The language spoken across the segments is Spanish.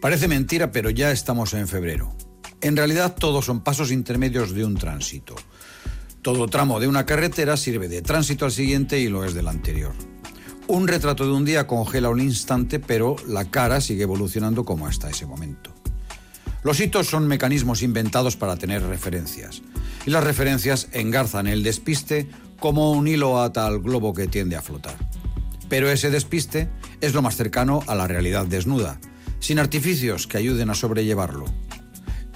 Parece mentira, pero ya estamos en febrero. En realidad todos son pasos intermedios de un tránsito. Todo tramo de una carretera sirve de tránsito al siguiente y lo es del anterior. Un retrato de un día congela un instante, pero la cara sigue evolucionando como hasta ese momento. Los hitos son mecanismos inventados para tener referencias, y las referencias engarzan el despiste como un hilo ata al globo que tiende a flotar. Pero ese despiste es lo más cercano a la realidad desnuda, sin artificios que ayuden a sobrellevarlo.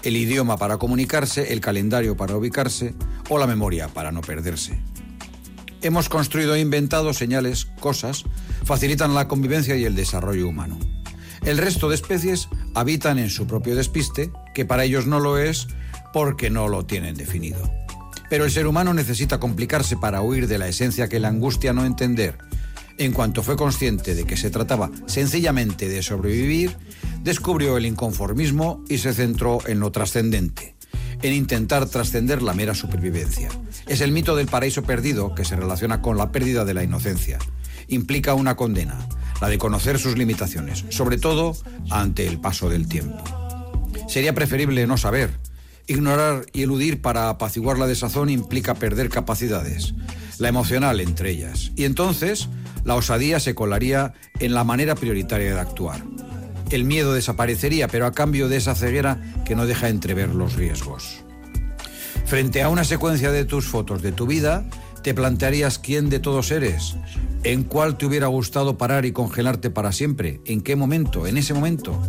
El idioma para comunicarse, el calendario para ubicarse o la memoria para no perderse. Hemos construido e inventado señales, cosas, facilitan la convivencia y el desarrollo humano. El resto de especies habitan en su propio despiste, que para ellos no lo es porque no lo tienen definido. Pero el ser humano necesita complicarse para huir de la esencia que la angustia no entender en cuanto fue consciente de que se trataba sencillamente de sobrevivir, descubrió el inconformismo y se centró en lo trascendente, en intentar trascender la mera supervivencia. Es el mito del paraíso perdido que se relaciona con la pérdida de la inocencia. Implica una condena, la de conocer sus limitaciones, sobre todo ante el paso del tiempo. Sería preferible no saber. Ignorar y eludir para apaciguar la desazón implica perder capacidades, la emocional entre ellas. Y entonces la osadía se colaría en la manera prioritaria de actuar. El miedo desaparecería, pero a cambio de esa ceguera que no deja entrever los riesgos. Frente a una secuencia de tus fotos de tu vida, te plantearías quién de todos eres, en cuál te hubiera gustado parar y congelarte para siempre, en qué momento, en ese momento.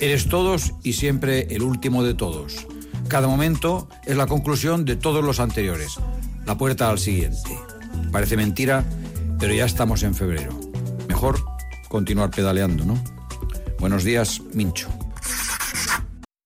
Eres todos y siempre el último de todos. Cada momento es la conclusión de todos los anteriores, la puerta al siguiente. Parece mentira, pero ya estamos en febrero. Mejor continuar pedaleando, ¿no? Buenos días, Mincho.